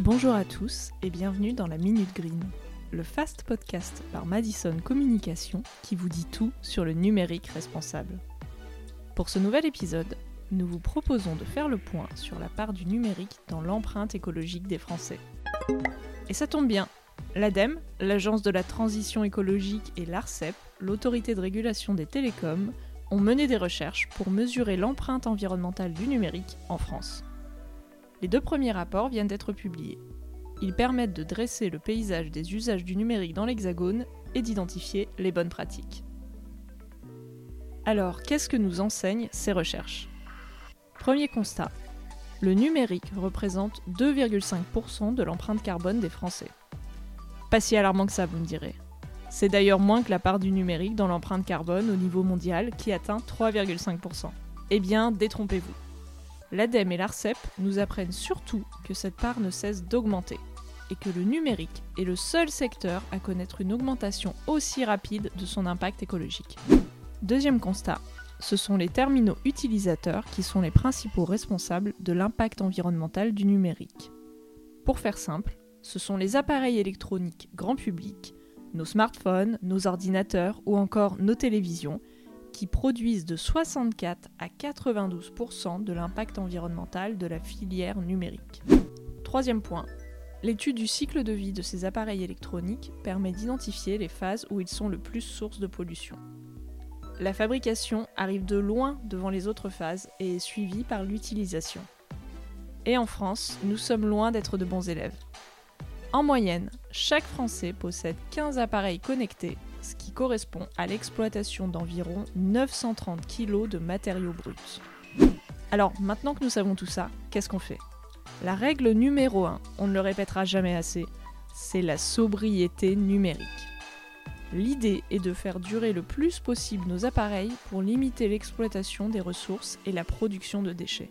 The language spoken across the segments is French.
Bonjour à tous et bienvenue dans la Minute Green, le fast podcast par Madison Communication qui vous dit tout sur le numérique responsable. Pour ce nouvel épisode, nous vous proposons de faire le point sur la part du numérique dans l'empreinte écologique des Français. Et ça tombe bien, l'ADEME, l'Agence de la transition écologique et l'ARCEP, l'autorité de régulation des télécoms, ont mené des recherches pour mesurer l'empreinte environnementale du numérique en France. Les deux premiers rapports viennent d'être publiés. Ils permettent de dresser le paysage des usages du numérique dans l'Hexagone et d'identifier les bonnes pratiques. Alors, qu'est-ce que nous enseignent ces recherches? Premier constat. Le numérique représente 2,5% de l'empreinte carbone des Français. Pas si alarmant que ça, vous me direz. C'est d'ailleurs moins que la part du numérique dans l'empreinte carbone au niveau mondial qui atteint 3,5%. Eh bien, détrompez-vous. L'ADEME et l'ARCEP nous apprennent surtout que cette part ne cesse d'augmenter et que le numérique est le seul secteur à connaître une augmentation aussi rapide de son impact écologique. Deuxième constat, ce sont les terminaux utilisateurs qui sont les principaux responsables de l'impact environnemental du numérique. Pour faire simple, ce sont les appareils électroniques grand public nos smartphones, nos ordinateurs ou encore nos télévisions, qui produisent de 64 à 92% de l'impact environnemental de la filière numérique. Troisième point, l'étude du cycle de vie de ces appareils électroniques permet d'identifier les phases où ils sont le plus source de pollution. La fabrication arrive de loin devant les autres phases et est suivie par l'utilisation. Et en France, nous sommes loin d'être de bons élèves. En moyenne, chaque Français possède 15 appareils connectés, ce qui correspond à l'exploitation d'environ 930 kg de matériaux bruts. Alors maintenant que nous savons tout ça, qu'est-ce qu'on fait? La règle numéro 1, on ne le répétera jamais assez, c'est la sobriété numérique. L'idée est de faire durer le plus possible nos appareils pour limiter l'exploitation des ressources et la production de déchets.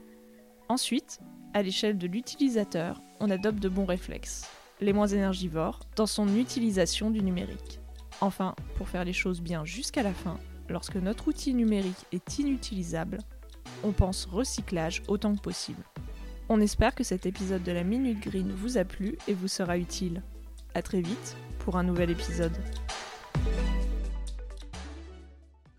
Ensuite, à l'échelle de l'utilisateur, on adopte de bons réflexes les moins énergivores, dans son utilisation du numérique. Enfin, pour faire les choses bien jusqu'à la fin, lorsque notre outil numérique est inutilisable, on pense recyclage autant que possible. On espère que cet épisode de la Minute Green vous a plu et vous sera utile. A très vite pour un nouvel épisode.